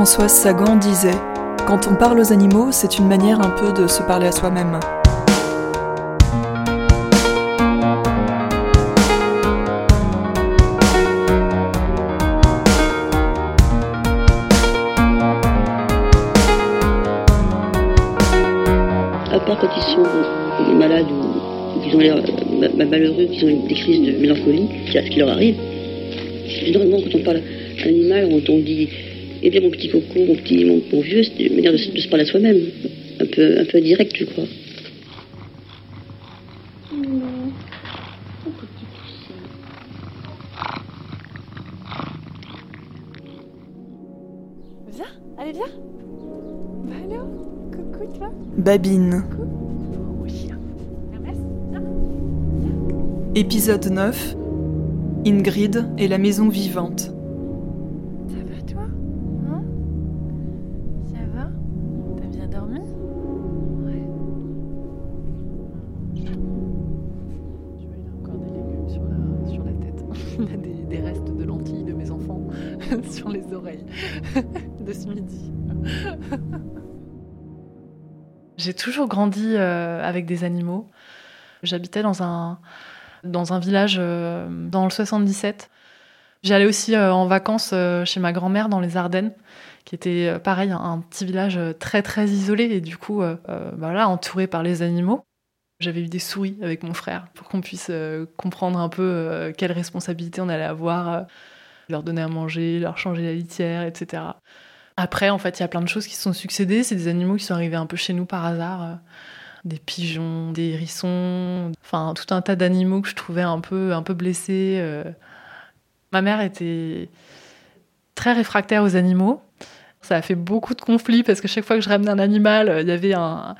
Françoise Sagan disait Quand on parle aux animaux, c'est une manière un peu de se parler à soi-même. À part quand ils sont malades ou ont euh, ma- malheureux, qu'ils ont des crises de mélancolie, c'est à ce qui leur arrive. Généralement, quand on parle animal, on dit Eh bien, mon petit coco, mon petit, mon, mon vieux, c'est une manière de, se- de se parler à soi-même. Un peu, un peu direct, je crois. Viens, allez, viens. Bah alors, coucou toi. Babine. Chien. Hermès, viens. Épisode 9 Ingrid et la maison vivante. J'ai toujours grandi euh, avec des animaux. J'habitais dans un, dans un village euh, dans le 77. J'allais aussi euh, en vacances chez ma grand-mère dans les Ardennes, qui était pareil, un, petit village très très isolé et du coup, bah là, entouré par les animaux. J'avais eu des souris avec mon frère pour qu'on puisse comprendre un peu euh, quelle responsabilité on allait avoir, leur donner à manger, leur changer la litière, etc. Après, en fait, il y a plein de choses qui se sont succédées. C'est des animaux qui sont arrivés un peu chez nous par hasard. euh, des pigeons, des hérissons, enfin tout un tas d'animaux que je trouvais un peu, un peu blessés. euh. Ma mère était très réfractaire aux animaux. Ça a fait beaucoup de conflits parce que chaque fois que je ramenais un animal, euh, il y avait un,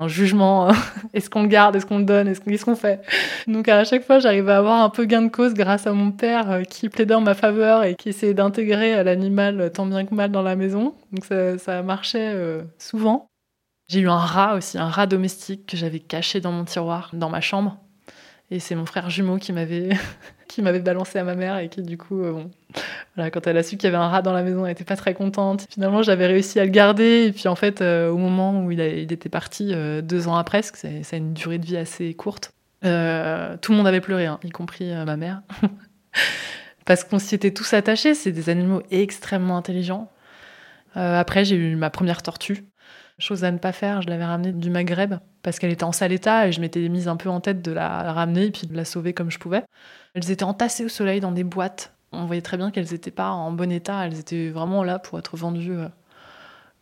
un jugement. est-ce qu'on le garde Est-ce qu'on le donne Qu'est-ce qu'on fait? Donc à chaque fois, j'arrivais à avoir un peu gain de cause grâce à mon père euh, qui plaidait en ma faveur et qui essayait d'intégrer euh, l'animal euh, tant bien que mal dans la maison. Donc ça, ça marchait euh, souvent. J'ai eu un rat aussi, un rat domestique que j'avais caché dans mon tiroir, dans ma chambre. Et c'est mon frère jumeau qui m'avait qui m'avait balancé à ma mère et qui du coup, euh, bon, voilà, quand elle a su qu'il y avait un rat dans la maison, elle était pas très contente. Finalement, j'avais réussi à le garder et puis en fait, euh, au moment où il, était parti, euh, deux ans après, parce que ça a une durée de vie assez courte, tout le monde avait pleuré, hein, y compris ma mère. Parce qu'on s'y était tous attachés, c'est des animaux extrêmement intelligents. Après, j'ai eu ma première tortue. Chose à ne pas faire, je l'avais ramenée du Maghreb parce qu'elle était en sale état et je m'étais mise un peu en tête de la ramener et puis de la sauver comme je pouvais. Elles étaient entassées au soleil dans des boîtes. On voyait très bien qu'elles n'étaient pas en bon état, elles étaient vraiment là pour être vendues euh,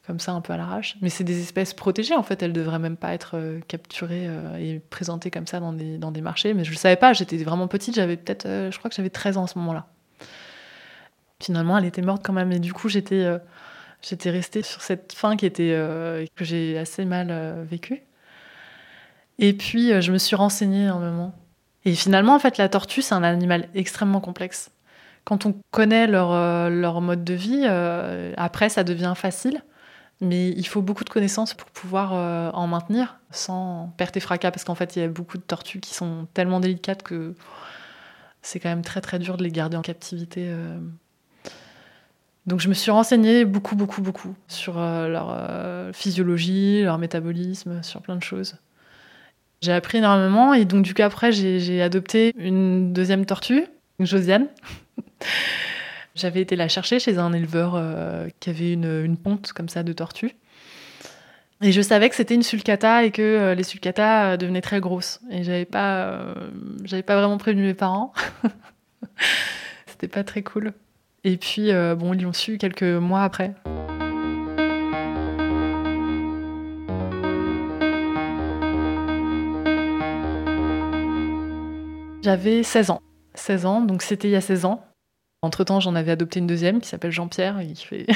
comme ça un peu à l'arrache. Mais c'est des espèces protégées en fait, elles devraient même pas être euh, capturées euh, et présentées comme ça dans des, marchés. Mais je le savais pas, j'étais vraiment petite, j'avais peut-être, je crois que j'avais 13 ans à ce moment-là. Finalement, elle était morte quand même et du coup j'étais j'étais restée sur cette fin qui était que j'ai assez mal vécue. Et puis euh, je me suis renseignée un moment. Et finalement, en fait, la tortue, c'est un animal extrêmement complexe. Quand on connaît leur, euh, leur mode de vie, euh, après, ça devient facile. Mais il faut beaucoup de connaissances pour pouvoir en maintenir sans perte et fracas. Parce qu'en fait, il y a beaucoup de tortues qui sont tellement délicates que c'est quand même très très dur de les garder en captivité. Donc je me suis renseignée beaucoup, beaucoup, beaucoup sur leur physiologie, leur métabolisme, sur plein de choses. J'ai appris énormément et donc du coup après j'ai adopté une deuxième tortue, Josiane. J'avais été la chercher chez un éleveur euh, qui avait une, ponte comme ça de tortues. Et je savais que c'était une sulcata et que euh, les sulcatas euh, devenaient très grosses. Et j'avais pas, j'avais pas vraiment prévenu mes parents. c'était pas très cool. Et puis bon, ils l'ont su quelques mois après. J'avais 16 ans. 16 ans, donc c'était il y a 16 ans. Entre-temps, j'en avais adopté une deuxième qui s'appelle Jean-Pierre qui fait,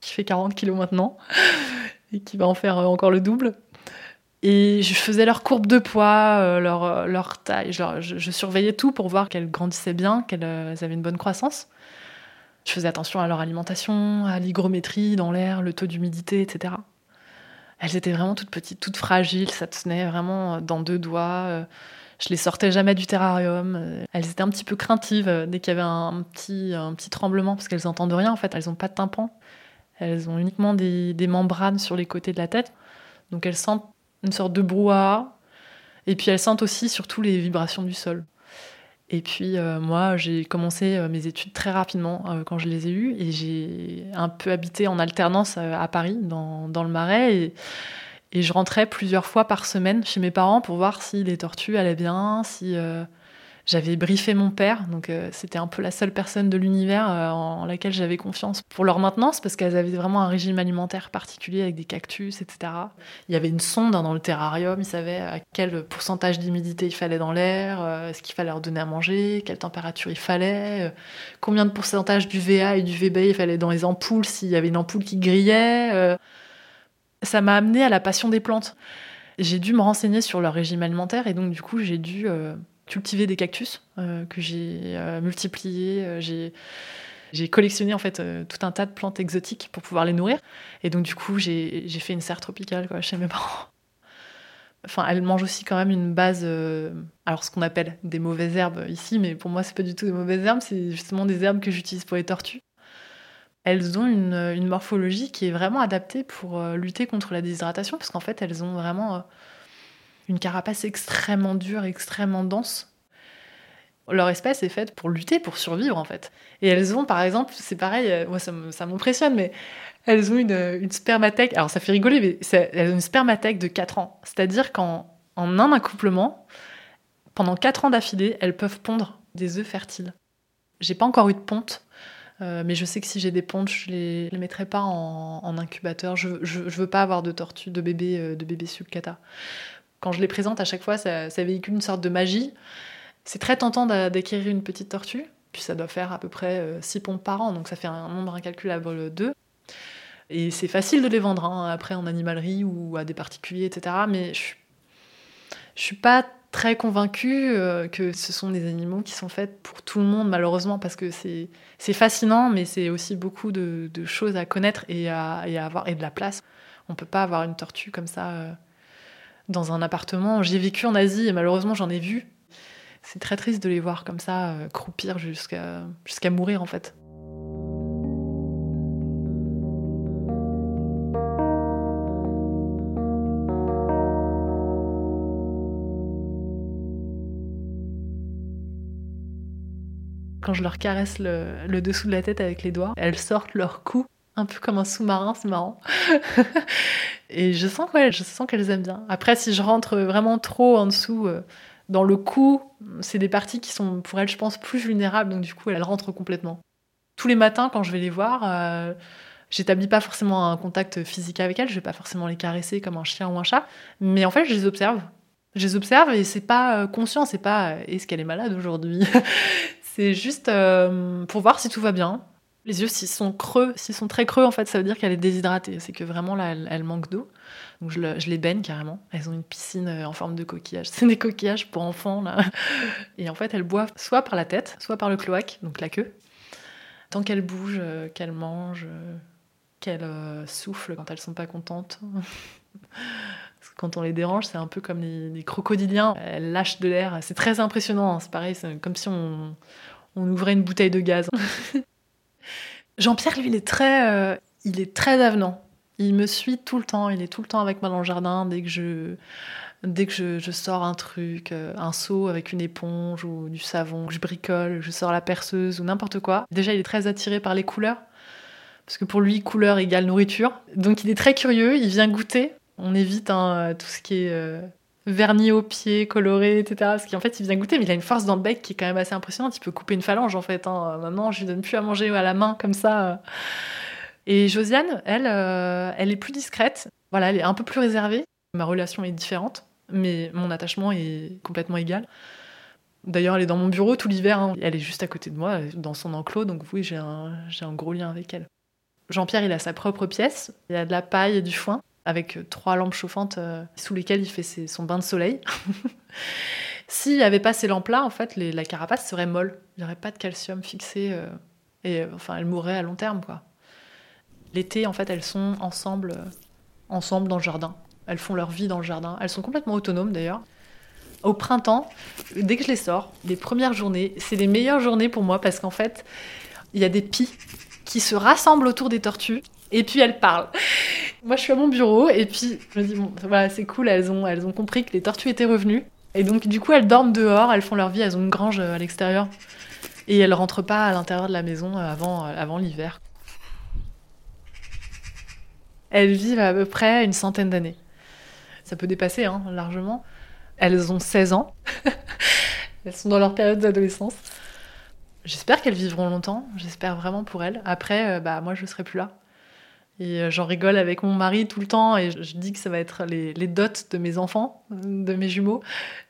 qui fait 40 kilos maintenant et qui va en faire euh, encore le double. Et je faisais leur courbe de poids, euh, leur, euh, leur taille. Je, je- surveillais tout pour voir qu'elles grandissaient bien, qu'elles avaient une bonne croissance. Je faisais attention à leur alimentation, à l'hygrométrie dans l'air, le taux d'humidité, etc. Elles étaient vraiment toutes petites, toutes fragiles, ça tenait vraiment dans deux doigts. Je les sortais jamais du terrarium. euh, Elles étaient un petit peu craintives euh, dès qu'il y avait un petit, un petit tremblement, parce qu'elles entendent rien en fait, elles n'ont pas de tympan. Elles ont uniquement des, des membranes sur les côtés de la tête. Donc elles sentent une sorte de brouhaha. Et puis elles sentent aussi surtout les vibrations du sol. Et puis euh, moi, j'ai commencé mes études très rapidement quand je les ai eues. Et j'ai un peu habité en alternance à Paris, dans, dans le Marais. Et, je rentrais plusieurs fois par semaine chez mes parents pour voir si les tortues allaient bien, si j'avais briefé mon père, donc euh, c'était un peu la seule personne de l'univers euh, en, laquelle j'avais confiance pour leur maintenance, parce qu'elles avaient vraiment un régime alimentaire particulier avec des cactus, etc. Il y avait une sonde hein, dans le terrarium, ils savaient à quel pourcentage d'humidité il fallait dans l'air, euh, ce qu'il fallait leur donner à manger, quelle température il fallait, combien de pourcentage du VA et du VB il fallait dans les ampoules, s'il y avait une ampoule qui grillait. Ça m'a amené à la passion des plantes. J'ai dû me renseigner sur leur régime alimentaire et donc du coup j'ai dû cultivé des cactus euh, que j'ai euh, multipliés. Euh, j'ai collectionné en fait tout un tas de plantes exotiques pour pouvoir les nourrir. Et donc du coup, j'ai fait une serre tropicale chez mes parents. Enfin, elles mangent aussi quand même une base, alors ce qu'on appelle des mauvaises herbes ici, mais pour moi, c'est pas du tout des mauvaises herbes, c'est justement des herbes que j'utilise pour les tortues. Elles ont une, morphologie qui est vraiment adaptée pour lutter contre la déshydratation, parce qu'en fait, elles ont vraiment une carapace extrêmement dure, extrêmement dense. Leur espèce est faite pour lutter, pour survivre en fait. Et elles ont par exemple, c'est pareil, euh, moi ça m'impressionne, mais elles ont une, une, spermathèque, alors ça fait rigoler, mais elles ont une spermathèque de 4 ans. C'est-à-dire qu'en en un accouplement, pendant 4 ans d'affilée, elles peuvent pondre des œufs fertiles. J'ai pas encore eu de ponte, euh, mais je sais que si j'ai des pontes, je les, les mettrai pas en, incubateur. Je, je, veux pas avoir de tortues, de bébés, euh, de bébés sulcata quand je les présente à chaque fois, ça, véhicule une sorte de magie. C'est très tentant d'acquérir une petite tortue, puis ça doit faire à peu près 6 euh, pompes par an, donc ça fait un nombre incalculable d'œufs. Et c'est facile de les vendre hein, après en animalerie ou à des particuliers, etc. Mais je, je suis pas très convaincue euh, que ce sont des animaux qui sont faits pour tout le monde, malheureusement, parce que c'est fascinant, mais c'est aussi beaucoup de, choses à connaître et à, et à, avoir, et de la place. On peut pas avoir une tortue comme ça. Euh, dans un appartement. J'ai vécu en Asie et malheureusement j'en ai vu. C'est très triste de les voir comme ça, euh, croupir jusqu'à jusqu'à mourir en fait. Quand je leur caresse le, dessous de la tête avec les doigts, elles sortent leur cou un peu comme un sous-marin, c'est marrant. et je sens qu'elles je sens qu'elles aiment bien. Après, si je rentre vraiment trop en dessous, euh, dans le cou, c'est des parties qui sont pour elles, je pense, plus vulnérables, donc du coup, elles rentrent complètement. Tous les matins, quand je vais les voir, euh, j'établis pas forcément un contact physique avec elles, je vais pas forcément les caresser comme un chien ou un chat, mais en fait, je les observe. Je les observe et c'est pas euh, conscient, c'est pas est-ce qu'elle est malade aujourd'hui? C'est juste pour voir si tout va bien, les yeux, s'ils sont creux, s'ils sont très creux, en fait, ça veut dire qu'elle est déshydratée. C'est que vraiment, là, elle, manque d'eau. Donc, je, les baigne carrément. Elles ont une piscine euh, en forme de coquillage. C'est des coquillages pour enfants, là. Et en fait, elles boivent soit par la tête, soit par le cloaque, donc la queue. Tant qu'elles bougent, euh, qu'elles mangent, euh, qu'elles soufflent quand elles sont pas contentes. Quand on les dérange, c'est un peu comme les, crocodiliens. Elles lâchent de l'air. C'est très impressionnant. Hein. C'est pareil, c'est comme si on, ouvrait une bouteille de gaz. Jean-Pierre, lui, il est très, euh, il est très avenant. Il me suit tout le temps. Il est tout le temps avec moi dans le jardin dès que je, dès que je, sors un truc, euh, un seau avec une éponge ou du savon, que je bricole, je sors la perceuse ou n'importe quoi. Déjà, il est très attiré par les couleurs. Parce que pour lui, couleur égale nourriture. Donc il est très curieux, il vient goûter. On évite hein, tout ce qui est euh, vernis aux pieds, coloré, etc. Parce qu'en fait, il vient goûter, mais il a une force dans le bec qui est quand même assez impressionnante. Il peut couper une phalange, en fait. Hein. Maintenant, je lui donne plus à manger à la main, comme ça. Et Josiane, elle, euh, elle est plus discrète. Voilà, elle est un peu plus réservée. Ma relation est différente, mais mon attachement est complètement égal. D'ailleurs, elle est dans mon bureau tout l'hiver. Hein. Elle est juste à côté de moi, dans son enclos, donc oui, j'ai un, j'ai un gros lien avec elle. Jean-Pierre, il a sa propre pièce. Il y a de la paille et du foin avec euh, trois lampes chauffantes euh, sous lesquelles il fait son bain de soleil. S'il n'y avait pas ces lampes-là, en fait, la carapace serait molle. Il n'y aurait pas de calcium fixé. Euh, et enfin, elle mourrait à long terme. L'été, en fait, elles sont ensemble, ensemble dans le jardin. Elles font leur vie dans le jardin. Elles sont complètement autonomes, d'ailleurs. Au printemps, dès que je les sors, les premières journées, c'est les meilleures journées pour moi parce qu'en fait, il y a des pies qui se rassemblent autour des tortues et puis elles parlent. Moi, je suis à mon bureau et puis je me dis bon, voilà, c'est cool, elles ont, elles ont compris que les tortues étaient revenues et donc du coup, elles dorment dehors, elles font leur vie, elles ont une grange euh, à l'extérieur et elles rentrent pas à l'intérieur de la maison euh, avant, euh, avant l'hiver. Elles vivent à peu près une centaine d'années. Ça peut dépasser hein, largement. Elles ont 16 ans. elles sont dans leur période d'adolescence. J'espère qu'elles vivront longtemps. J'espère vraiment pour elles. Après, bah, moi, je serai plus là. Et euh, j'en rigole avec mon mari tout le temps et je, dis que ça va être les, dots de mes enfants, de mes jumeaux.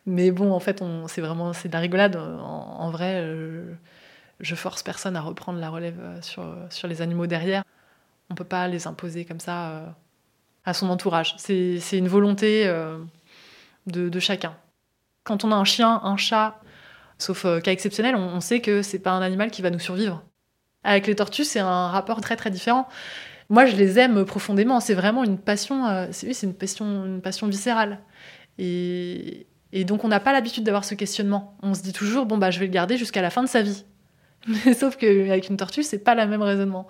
Mais bon, en fait, c'est vraiment c'est de la rigolade. En, vrai, euh, je force personne à reprendre la relève euh, sur, sur les animaux derrière. On peut pas les imposer comme ça à son entourage. C'est une volonté de, de, chacun. Quand on a un chien, un chat, sauf cas exceptionnel, on, on sait que c'est pas un animal qui va nous survivre. Avec les tortues, c'est un rapport très très différent moi, je les aime profondément. C'est vraiment une passion, euh, c'est une passion, une passion viscérale. Et, donc, on n'a pas l'habitude d'avoir ce questionnement. On se dit toujours, bon, bah, je vais le garder jusqu'à la fin de sa vie. Mais sauf qu'avec une tortue, c'est pas le même raisonnement.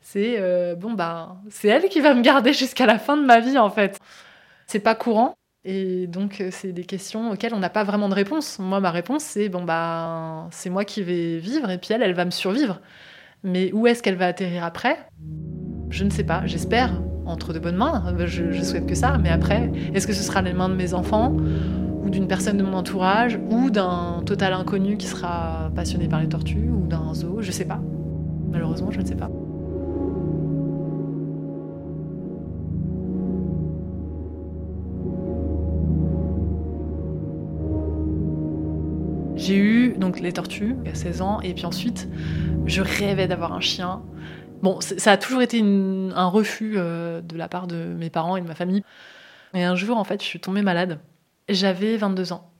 C'est, euh, bon, bah, c'est elle qui va me garder jusqu'à la fin de ma vie, en fait. C'est pas courant. Et donc, euh, c'est des questions auxquelles on n'a pas vraiment de réponse. Moi, ma réponse, c'est, bon, bah, c'est moi qui vais vivre et puis elle, elle va me survivre. Mais où est-ce qu'elle va atterrir après? Je ne sais pas, j'espère, entre de bonnes mains, je, souhaite que ça, mais après, est-ce que ce sera les mains de mes enfants ou d'une personne de mon entourage, ou d'un total inconnu qui sera passionné par les tortues, ou d'un zoo, je sais pas. Malheureusement, je ne sais pas. J'ai eu donc les tortues à 16 ans, et puis ensuite, je rêvais d'avoir un chien. Bon, ça a toujours été un refus euh, de la part de mes parents et de ma famille. Et un jour, en fait, je suis tombée malade. J'avais 22 ans.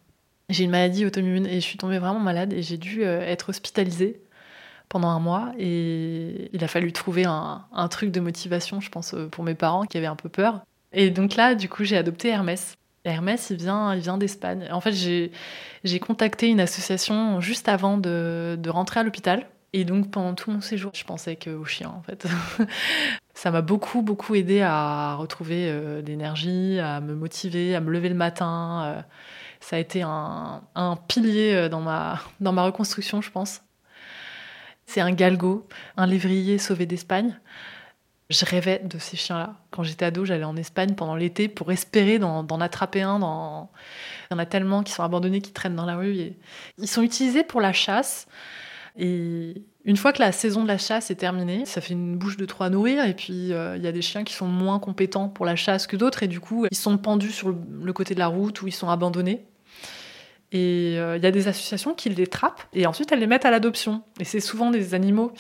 J'ai une maladie auto-immune et je suis tombée vraiment malade et j'ai dû euh, être hospitalisée pendant un mois. Et il a fallu trouver un, truc de motivation, je pense, euh, pour mes parents qui avaient un peu peur. Et donc là, du coup, j'ai adopté Hermès. Hermès, il vient, il vient d'Espagne. En fait, j'ai contacté une association juste avant de rentrer à l'hôpital et donc pendant tout mon séjour, je pensais qu'au chien en fait. ça m'a beaucoup beaucoup aidé à retrouver euh, d'énergie, à me motiver, à me lever le matin. Euh. ça a été un, pilier euh, dans ma, dans ma reconstruction, je pense. C'est un galgo, un lévrier sauvé d'Espagne. Je rêvais de ces chiens-là. Quand j'étais ado, j'allais en Espagne pendant l'été pour espérer d'en attraper un. Il y en a tellement qui sont abandonnés, qui traînent dans la rue. Ils sont utilisés pour la chasse. Et une fois que la saison de la chasse est terminée, ça fait une bouche de trois à nourrir. Et puis, euh, il y a des chiens qui sont moins compétents pour la chasse que d'autres. Et du coup, ils sont pendus sur le côté de la route ou ils sont abandonnés. Et euh, il y a des associations qui les trappent et ensuite elles les mettent à l'adoption. Et c'est souvent des animaux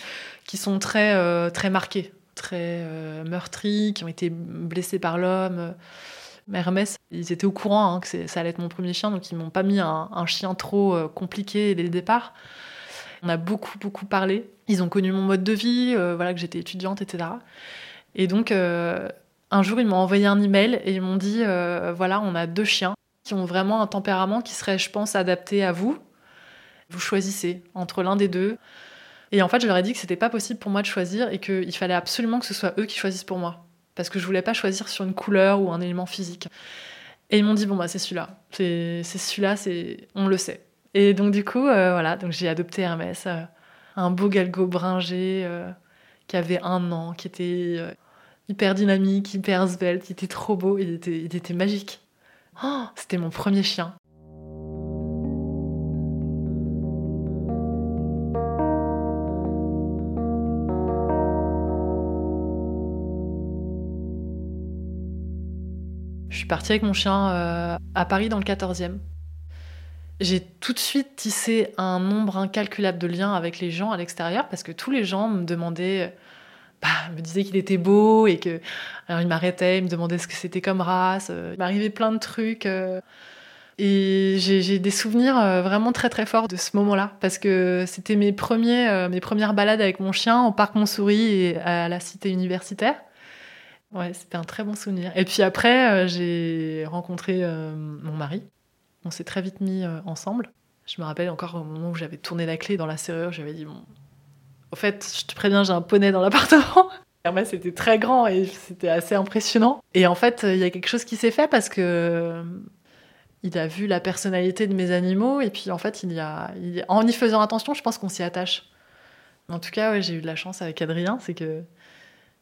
qui sont très, euh, très marqués, très meurtris, qui ont été blessés par l'homme. Hermès, ils étaient au courant hein, que ça allait être mon premier chien, donc ils m'ont pas mis un chien trop compliqué dès le départ. On a beaucoup, beaucoup parlé. Ils ont connu mon mode de vie, euh, voilà, que j'étais étudiante, etc. Et donc, euh, un jour, ils m'ont envoyé un email et ils m'ont dit euh, voilà, on a deux chiens qui ont vraiment un tempérament qui serait, je pense, adapté à vous. Vous choisissez entre l'un des deux. Et en fait, je leur ai dit que c'était pas possible pour moi de choisir et qu'il fallait absolument que ce soit eux qui choisissent pour moi. Parce que je voulais pas choisir sur une couleur ou un élément physique. Et ils m'ont dit bon, bah, c'est celui-là. C'est celui-là, on le sait. Et donc, du coup, euh, voilà, donc j'ai adopté Hermès, euh, un beau galgo bringé euh, qui avait un an, qui était hyper dynamique, hyper svelte, il était trop beau, il était, magique. Oh, c'était mon premier chien. Je suis partie avec mon chien à Paris dans le 14e. J'ai tout de suite tissé un nombre incalculable de liens avec les gens à l'extérieur parce que tous les gens me demandaient, bah, me disaient qu'il était beau et que. Alors ils m'arrêtaient, ils me demandaient ce que c'était comme race. Euh, il m'arrivait plein de trucs. Euh. Et j'ai des souvenirs euh, vraiment très très forts de ce moment-là parce que c'était mes, mes premières balades avec mon chien au parc Montsouris et à la cité universitaire. Ouais, c'était un très bon souvenir. Et puis après, j'ai rencontré mon mari on s'est très vite mis euh, ensemble. Je me rappelle encore au moment où j'avais tourné la clé dans la serrure, j'avais dit bon, En fait, je te préviens, j'ai un poney dans l'appartement. Hermès c'était très grand et c'était assez impressionnant. Et en fait, il y a quelque chose qui s'est fait parce que il a vu la personnalité de mes animaux et puis en fait, il y a, en y faisant attention, je pense qu'on s'y attache. En tout cas, ouais, j'ai eu de la chance avec Adrien, c'est que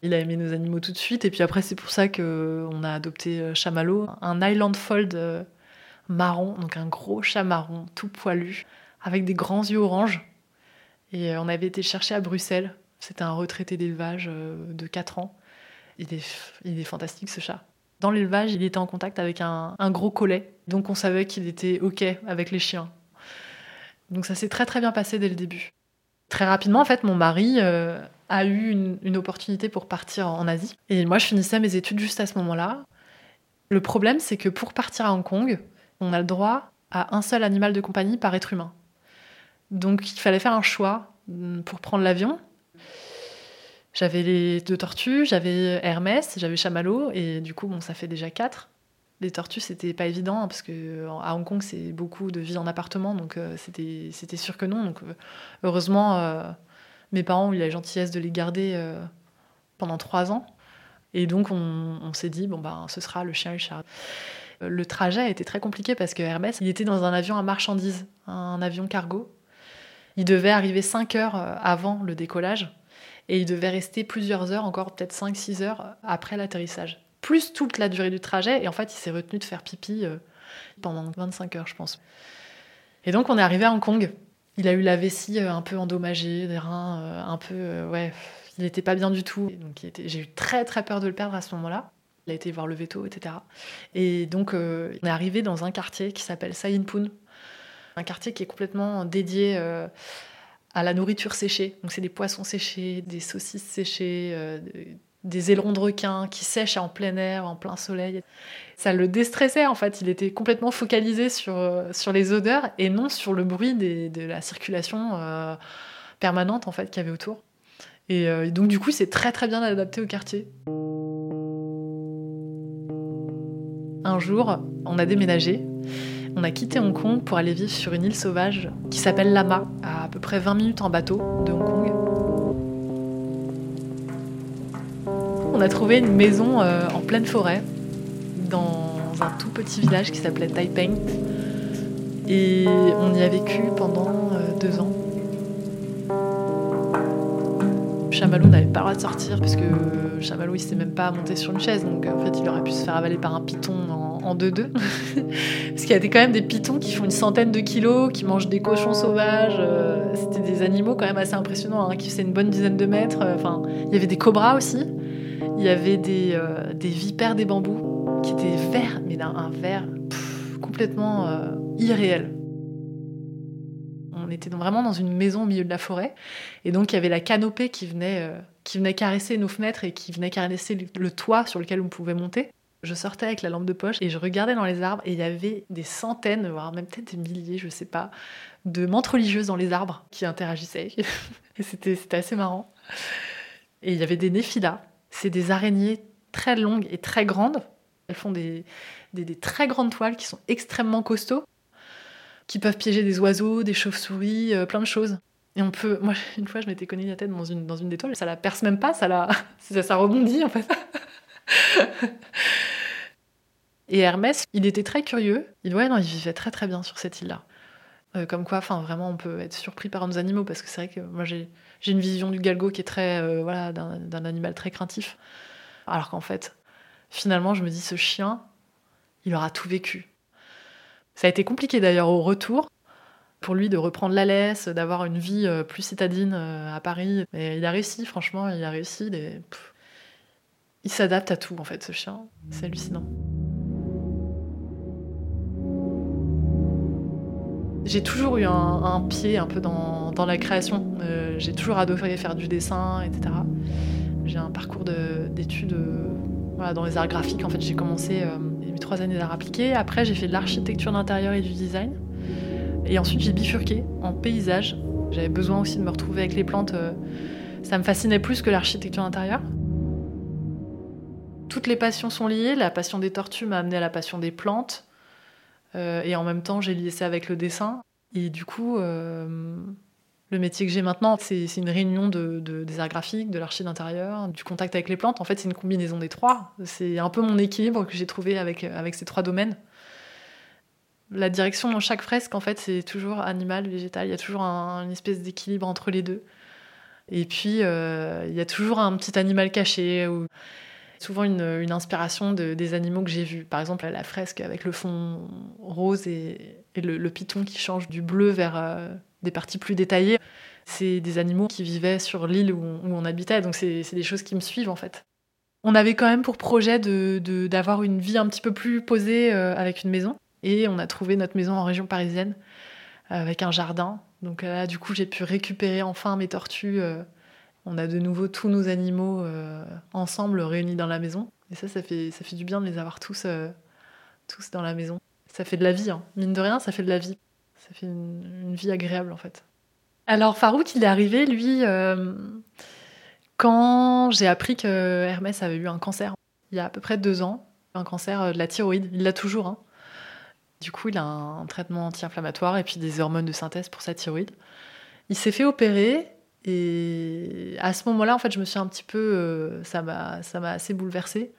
il a aimé nos animaux tout de suite. Et puis après, c'est pour ça qu'on a adopté euh, Chamallow, un Island Fold euh, marron, donc un gros chat marron, tout poilu, avec des grands yeux orange. Et euh, on avait été chercher à Bruxelles. C'était un retraité d'élevage de 4 ans. Il est, il est fantastique ce chat. Dans l'élevage, il était en contact avec un, un gros collet, donc on savait qu'il était OK avec les chiens. Donc ça s'est très très bien passé dès le début. Très rapidement, en fait, mon mari a eu une, opportunité pour partir en Asie. Et moi, je finissais mes études juste à ce moment-là. Le problème, c'est que pour partir à Hong Kong, on a le droit à un seul animal de compagnie par être humain. Donc, il fallait faire un choix mm, pour prendre l'avion. J'avais les deux tortues, j'avais Hermès, j'avais Chamallow, et du coup, bon, ça fait déjà quatre. Les tortues, c'était pas évident, hein, parce que à Hong Kong, c'est beaucoup de vie en appartement, donc euh, c'était sûr que non. Donc, euh, heureusement, euh, mes parents ont eu la gentillesse de les garder euh, pendant trois ans. Et donc, on, s'est dit, bon, ben, ce sera le chien et le. Euh, trajet été très compliqué parce que Hermès, il était dans un avion à marchandises, un avion cargo. Il devait arriver cinq heures euh, avant le décollage et il devait rester plusieurs heures, encore peut-être 5-6 heures après l'atterrissage. Plus toute la durée du trajet. Et en fait, il s'est retenu de faire pipi pendant 25 heures, je pense. Et donc, on est arrivé à Hong Kong. Il a eu la vessie euh, un peu endommagée, des reins euh, un peu. Euh, ouais, il n'était pas bien du tout. Donc j'ai eu très très peur de le perdre à ce moment-là. Il a été voir le veto, etc. Et donc on est arrivé dans un quartier qui s'appelle Sayinpun, un quartier qui est complètement dédié à la nourriture séchée. Donc c'est des poissons séchés, des saucisses séchées, des ailerons de requin qui sèchent en plein air, en plein soleil. Ça le déstressait en fait, il était complètement focalisé sur, euh, sur les odeurs et non sur le bruit de la circulation euh, permanente en fait qu'il y avait autour. Euh, et donc du coup, c'est très très bien adapté au quartier. Un jour, on a déménagé. On a quitté Hong Kong pour aller vivre sur une île sauvage qui s'appelle Lama, à à peu près 20 minutes en bateau de Hong Kong. On a trouvé une maison euh, en pleine forêt, dans un tout petit village qui s'appelait Taiping. Et on y a vécu pendant euh, deux ans. Chamallow n'avait pas le droit de sortir parce que Chamallow il s'était même pas monté sur une chaise donc en fait il aurait pu se faire avaler par un python en 2-2 parce qu'il y a quand même des pythons qui font une centaine de kilos qui mangent des cochons sauvages euh, c'était des animaux quand même assez impressionnants hein, qui faisaient une bonne dizaine de mètres enfin il y avait des cobras aussi il y avait des, euh, des vipères des bambous qui étaient verts, mais d'un vert complètement euh, irréel. On était vraiment dans une maison au milieu de la forêt, et donc il y avait la canopée qui venait, euh, qui venait caresser nos fenêtres et qui venait caresser le toit sur lequel on pouvait monter. Je sortais avec la lampe de poche et je regardais dans les arbres et il y avait des centaines, voire même peut-être des milliers, je sais pas, de menthes religieuses dans les arbres qui interagissaient. c'était assez marrant. Et il y avait des néphilas c'est des araignées très longues et très grandes. Elles font des, très grandes toiles qui sont extrêmement costauds, qui peuvent piéger des oiseaux, des chauves-souris, euh, plein de choses. Et on peut. Moi, une fois, je m'étais connue la tête dans une, dans une ça la perce même pas, ça, la, ça, rebondit en fait. Et Hermès, il était très curieux. Il, ouais, non, il vivait très très bien sur cette île-là. Euh, comme quoi, enfin, vraiment, on peut être surpris par nos animaux parce que c'est vrai que moi, j'ai j'ai une vision du galgo qui est très, euh, voilà, d'un animal très craintif. Alors qu'en fait, finalement, je me dis, ce chien, il aura tout vécu. Ça a été compliqué d'ailleurs au retour pour lui de reprendre la laisse, d'avoir une vie euh, plus citadine euh, à Paris. Mais il a réussi, franchement, il a réussi. Il s'adapte à tout, en fait, ce chien. C'est hallucinant. J'ai toujours eu un, pied un peu dans, la création. Euh, j'ai toujours adoré faire du dessin, etc. J'ai un parcours d'études dans les arts graphiques. En fait, j'ai commencé trois années d'art appliqué. Après, j'ai fait de l'architecture d'intérieur et du design. Et ensuite, j'ai bifurqué en paysage. J'avais besoin aussi de me retrouver avec les plantes. ça me fascinait plus que l'architecture d'intérieur. Toutes les passions sont liées. La passion des tortues m'a amené à la passion des plantes. Euh, et en même temps, j'ai lié ça avec le dessin. Et du coup, euh, Le métier que j'ai maintenant, c'est une réunion de, des arts graphiques, de l'archi d'intérieur, du contact avec les plantes. En fait, c'est une combinaison des trois. C'est un peu mon équilibre que j'ai trouvé avec, ces trois domaines. La direction dans chaque fresque, en fait, c'est toujours animal, végétal. Il y a toujours une espèce d'équilibre entre les deux. Et puis, euh, il y a toujours un petit animal caché. Ou souvent une, inspiration des animaux que j'ai vus. Par exemple, la fresque avec le fond rose et, le, python qui change du bleu vers euh, des parties plus détaillées. C'est des animaux qui vivaient sur l'île où, on habitait, donc c'est des choses qui me suivent en fait. On avait quand même pour projet d'avoir de, une vie un petit peu plus posée euh, avec une maison. Et on a trouvé notre maison en région parisienne avec un jardin. Donc là, du coup, j'ai pu récupérer enfin mes tortues on a de nouveau tous nos animaux euh, ensemble réunis dans la maison. Et ça, ça fait, ça fait du bien de les avoir tous, euh, tous dans la maison. Ça fait de la vie, hein. mine de rien, ça fait de la vie. Ça fait une, vie agréable en fait. Alors Farouk, il est arrivé, lui, euh, quand j'ai appris que Hermès avait eu un cancer. Il y a à peu près deux ans, un cancer de la thyroïde. Il l'a toujours. Hein. Du coup, il a un traitement anti-inflammatoire et puis des hormones de synthèse pour sa thyroïde. Il s'est fait opérer et à ce moment-là, en fait, je me suis un petit peu. Euh, ça m'a ça m'a assez bouleversée.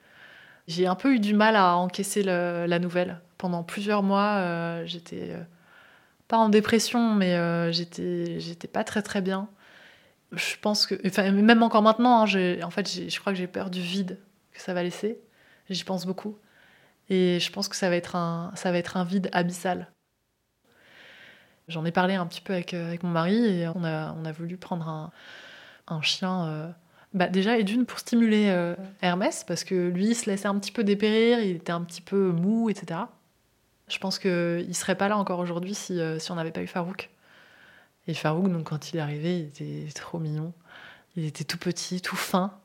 J'ai un peu eu du mal à encaisser la nouvelle. Pendant plusieurs mois, euh, j'étais euh, pas en dépression, mais j'étais j'étais pas très très bien. Je pense que. Enfin, même encore maintenant, hein, en fait, je crois que j'ai peur du vide que ça va laisser. J'y pense beaucoup. Et je pense que ça va être un, ça va être un vide abyssal. J'en ai parlé un petit peu avec, euh, avec mon mari et on a, on a voulu prendre un, un chien. Euh, bah déjà, et d'une pour stimuler euh, Hermès, parce que lui, il se laissait un petit peu dépérir, il était un petit peu mou, etc. Je pense qu'il ne serait pas là encore aujourd'hui si, si on n'avait pas eu Farouk. Et Farouk, donc, quand il est arrivé, il était trop mignon. Il était tout petit, tout fin.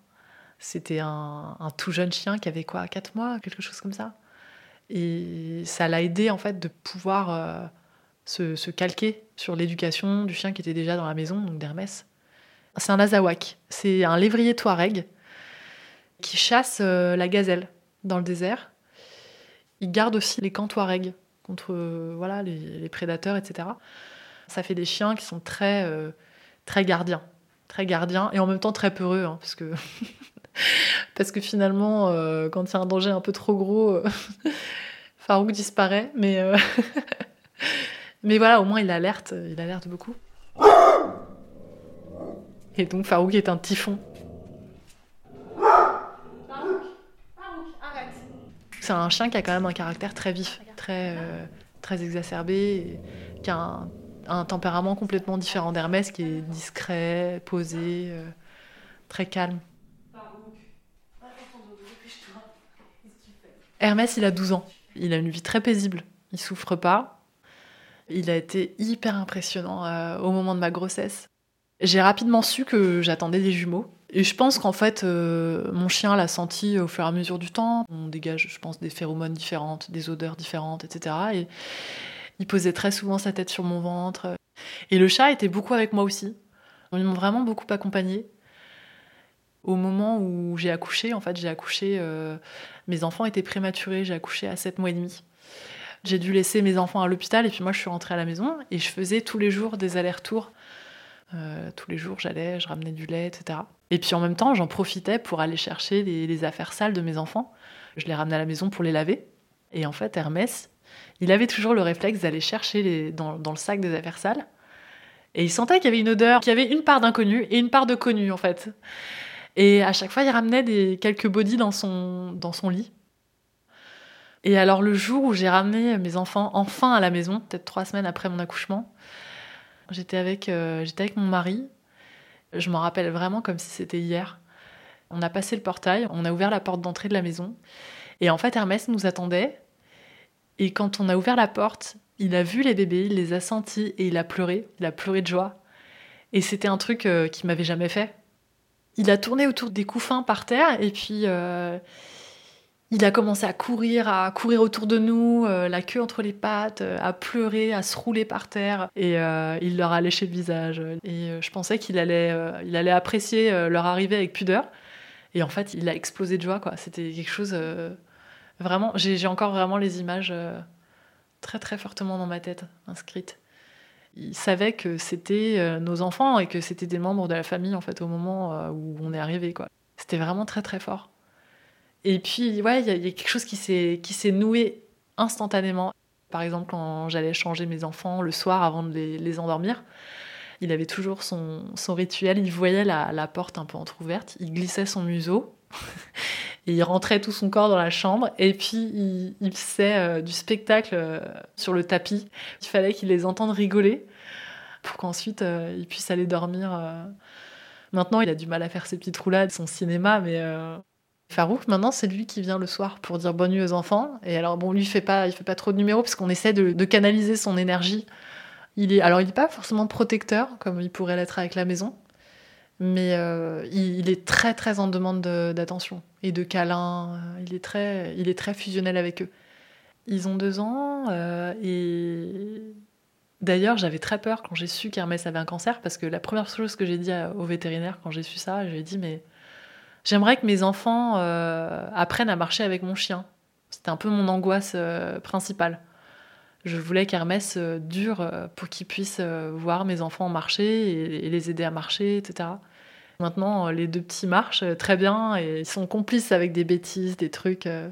C'était un, tout jeune chien qui avait quoi, 4 mois, quelque chose comme ça. Et ça l'a aidé, en fait, de pouvoir se, calquer sur l'éducation du chien qui était déjà dans la maison, donc d'Hermès. C'est un azawak, c'est un lévrier touareg qui chasse euh, la gazelle dans le désert. Il garde aussi les camps contre euh, voilà, les, prédateurs, etc. Ça fait des chiens qui sont très, euh, très gardiens, très gardiens et en même temps très peureux, hein, parce que parce que finalement, quand il y a un danger un peu trop gros, Farouk disparaît, mais Mais voilà, au moins il alerte, il alerte beaucoup. Et donc Farouk est un typhon. Farouk, Farouk, arrête. C'est un chien qui a quand même un caractère très vif, très, euh, très exacerbé, qui a un, tempérament complètement différent d'Hermès, qui est discret, posé, euh, très calme. Hermès, il a 12 ans. Il a une vie très paisible. Il souffre pas. Il a été hyper impressionnant euh, au moment de ma grossesse. J'ai rapidement su que j'attendais des jumeaux. Et je pense qu'en fait, euh, mon chien l'a senti au fur et à mesure du temps. On dégage, je pense, des phéromones différentes, des odeurs différentes, etc. Et il posait très souvent sa tête sur mon ventre. Et le chat était beaucoup avec moi aussi. Ils m'ont vraiment beaucoup accompagnée. Au moment où j'ai accouché, en fait, j'ai accouché. Euh, mes enfants étaient prématurés, j'ai accouché à 7 mois et demi. J'ai dû laisser mes enfants à l'hôpital et puis moi je suis rentrée à la maison et je faisais tous les jours des allers-retours. Euh, tous les jours j'allais, je ramenais du lait, etc. Et puis en même temps j'en profitais pour aller chercher les, affaires sales de mes enfants. Je les ramenais à la maison pour les laver. Et en fait Hermès, il avait toujours le réflexe d'aller chercher les, dans, le sac des affaires sales. Et il sentait qu'il y avait une odeur, qu'il y avait une part d'inconnu et une part de connu en fait. Et à chaque fois, il ramenait des, quelques bodies dans son, dans son lit. Et alors le jour où j'ai ramené mes enfants enfin à la maison, peut-être trois semaines après mon accouchement, j'étais avec, euh, avec mon mari. Je m'en rappelle vraiment comme si c'était hier. On a passé le portail, on a ouvert la porte d'entrée de la maison. Et en fait, Hermès nous attendait. Et quand on a ouvert la porte, il a vu les bébés, il les a sentis et il a pleuré. Il a pleuré de joie. Et c'était un truc euh, qu'il m'avait jamais fait. Il a tourné autour des couffins par terre et puis euh, il a commencé à courir, à courir autour de nous, euh, la queue entre les pattes, euh, à pleurer, à se rouler par terre. Et euh, il leur a léché le visage. Et je pensais qu'il allait, il allait apprécier leur arrivée avec pudeur. Et en fait, il a explosé de joie. quoi. C'était quelque chose... vraiment, j'ai encore vraiment les images très très fortement dans ma tête, inscrites. il savait que c'était nos enfants et que c'était des membres de la famille en fait au moment où on est arrivé quoi. C'était vraiment très très fort. Et puis ouais, il y, a quelque chose qui s'est noué instantanément. Par exemple, quand j'allais changer mes enfants le soir avant de les, endormir, il avait toujours son, son rituel. Il voyait la, la porte un peu entrouverte, il glissait son museau et il rentrait tout son corps dans la chambre et puis il, faisait euh, du spectacle euh, sur le tapis. Il fallait qu'il les entende rigoler pour qu'ensuite euh, il puisse aller dormir. Maintenant, il a du mal à faire ses petites roulades, son cinéma, mais Farouk, maintenant, c'est lui qui vient le soir pour dire bonne nuit aux enfants. Et alors, bon, lui, il fait pas, il fait pas trop de numéros parce qu'on essaie de, canaliser son énergie. Il est, alors, il n'est pas forcément protecteur comme il pourrait l'être avec la maison, mais euh, il, est très très en demande d'attention et de câlins. Il est très, il est très fusionnel avec eux. Ils ont deux ans euh, et d'ailleurs j'avais très peur quand j'ai su qu'Hermès avait un cancer parce que la première chose que j'ai dit au vétérinaire quand j'ai su ça, j'ai dit mais j'aimerais que mes enfants apprennent à marcher avec mon chien. C'était un peu mon angoisse principale. Je voulais qu'Hermès dure pour qu'il puisse voir mes enfants marcher et, les aider à marcher, etc. Maintenant, euh, les deux petits marchent euh, très bien et ils sont complices avec des bêtises, des trucs. Euh,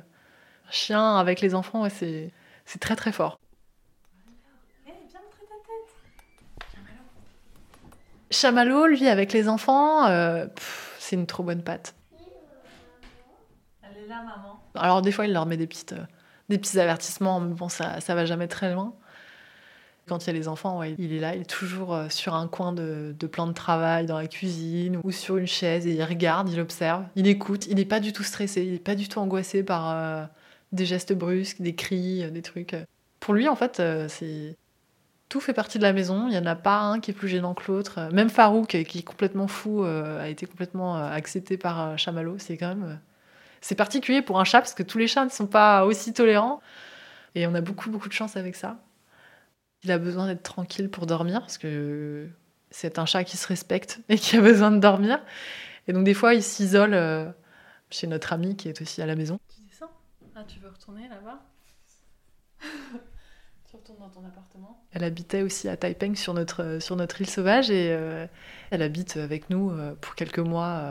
chien avec les enfants, c'est, c'est très très fort. Chamallow, lui, avec les enfants, c'est une trop bonne patte. Alors, des fois, il leur met des, petites, des petits avertissements, mais bon, ça, ça va jamais très loin. Quand il y a les enfants, il est là, il est toujours euh, sur un coin de, plan de travail dans la cuisine ou sur une chaise et il regarde, il observe, il écoute. Il n'est pas du tout stressé, il n'est pas du tout angoissé par euh, des gestes brusques, des cris, euh, des trucs. Pour lui, en fait, tout fait partie de la maison. Il n'y en a pas un qui est plus gênant que l'autre. Même Farouk, qui est complètement fou, a été complètement accepté par Chamallow. C'est quand même c'est particulier pour un chat parce que tous les chats ne sont pas aussi tolérants. Et on a beaucoup beaucoup de chance avec ça. Il a besoin d'être tranquille pour dormir parce que c'est un chat qui se respecte et qui a besoin de dormir. Et donc des fois, il s'isole euh, chez notre ami qui est aussi à la maison. Tu descends? Ah, tu veux retourner là-bas? Tu retournes dans ton appartement? Elle habitait aussi à Taiping sur notre, sur notre île sauvage et euh, elle habite avec nous euh, pour quelques mois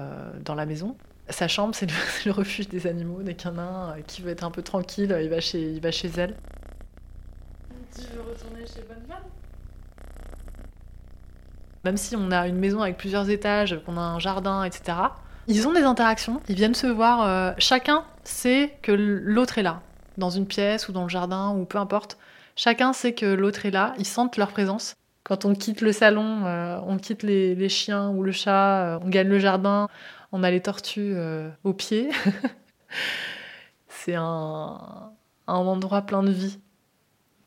dans la maison. Sa chambre, c'est le, le, refuge des animaux. Dès qu'il y en a un qui veut être un peu tranquille, il va chez, il va chez elle. Tu veux retourner chez Bonne Même si on a une maison avec plusieurs étages, qu'on a un jardin, etc., ils ont des interactions, ils viennent se voir. Euh, chacun sait que l'autre est là, dans une pièce ou dans le jardin ou peu importe. Chacun sait que l'autre est là, ils sentent leur présence. Quand on quitte le salon, euh, on quitte les, chiens ou le chat, euh, on gagne le jardin, on a les tortues au pied. C'est un, endroit plein de vie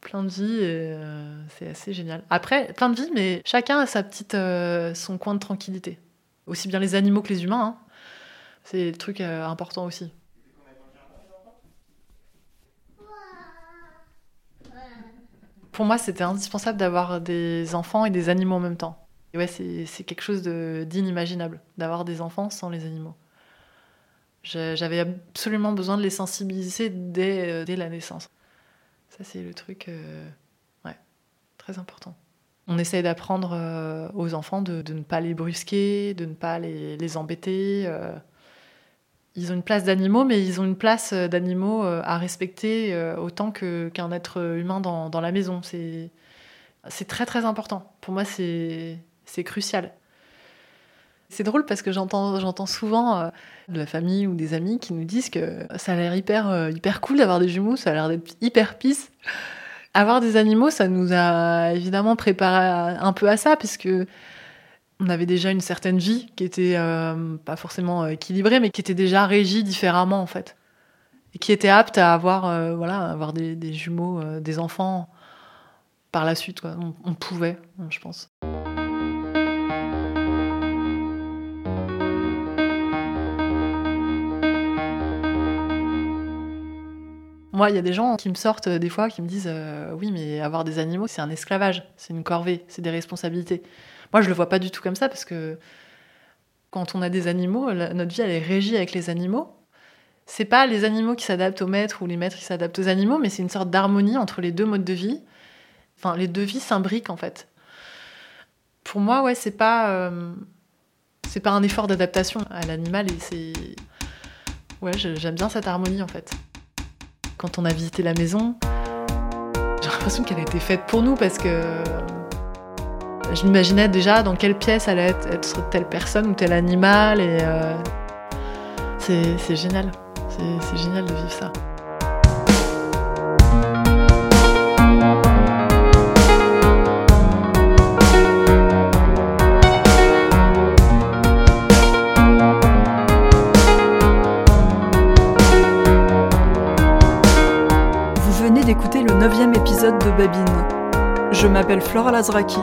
plein de vie et euh, c'est assez génial. Après, plein de vie, mais chacun a sa petite, euh, son coin de tranquillité. Aussi bien les animaux que les humains. Hein. C'est le truc euh, important aussi. Pour moi, c'était indispensable d'avoir des enfants et des animaux en même temps. Ouais, c'est quelque chose d'inimaginable, d'avoir des enfants sans les animaux. J'avais absolument besoin de les sensibiliser dès, dès la naissance. Ça, c'est le truc euh, ouais, très important. On essaye d'apprendre euh, aux enfants de, ne pas les brusquer, de ne pas les, les embêter. Euh. Ils ont une place d'animaux, mais ils ont une place d'animaux à respecter autant qu'un être humain dans, dans la maison. C'est très très important. Pour moi, c'est crucial. C'est drôle parce que j'entends souvent de la famille ou des amis qui nous disent que ça a l'air hyper, euh, hyper cool d'avoir des jumeaux, ça a l'air d'être hyper pisse. Avoir des animaux, ça nous a évidemment préparé un peu à ça, puisque on avait déjà une certaine vie qui était euh, pas forcément équilibrée, mais qui était déjà régie différemment en fait, et qui était apte à avoir, euh, voilà, avoir des, jumeaux, des enfants par la suite. Quoi. on pouvait, je pense. Moi, il y a des gens qui me sortent euh, des fois, qui me disent euh, Oui, mais avoir des animaux, c'est un esclavage, c'est une corvée, c'est des responsabilités. Moi, je le vois pas du tout comme ça parce que quand on a des animaux, notre vie, elle est régie avec les animaux. C'est pas les animaux qui s'adaptent aux maîtres ou les maîtres qui s'adaptent aux animaux, mais c'est une sorte d'harmonie entre les deux modes de vie. Enfin, les deux vies s'imbriquent en fait. Pour moi, ouais, c'est pas, euh, c'est pas un effort d'adaptation à l'animal et c'est, ouais, j'aime bien cette harmonie en fait. Quand on a visité la maison, j'ai l'impression qu'elle a été faite pour nous parce que je m'imaginais déjà dans quelle pièce allait être, telle personne ou tel animal et euh, c'est génial. C'est génial de vivre ça. Je m'appelle Flora Lazraki,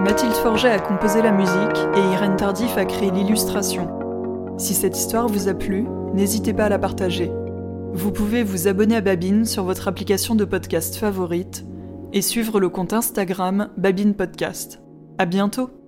Mathilde Forget a composé la musique et Irène Tardif a créé l'illustration. Si cette histoire vous a plu, n'hésitez pas à la partager. Vous pouvez vous abonner à Babine sur votre application de podcast favorite et suivre le compte Instagram Babine Podcast. À bientôt!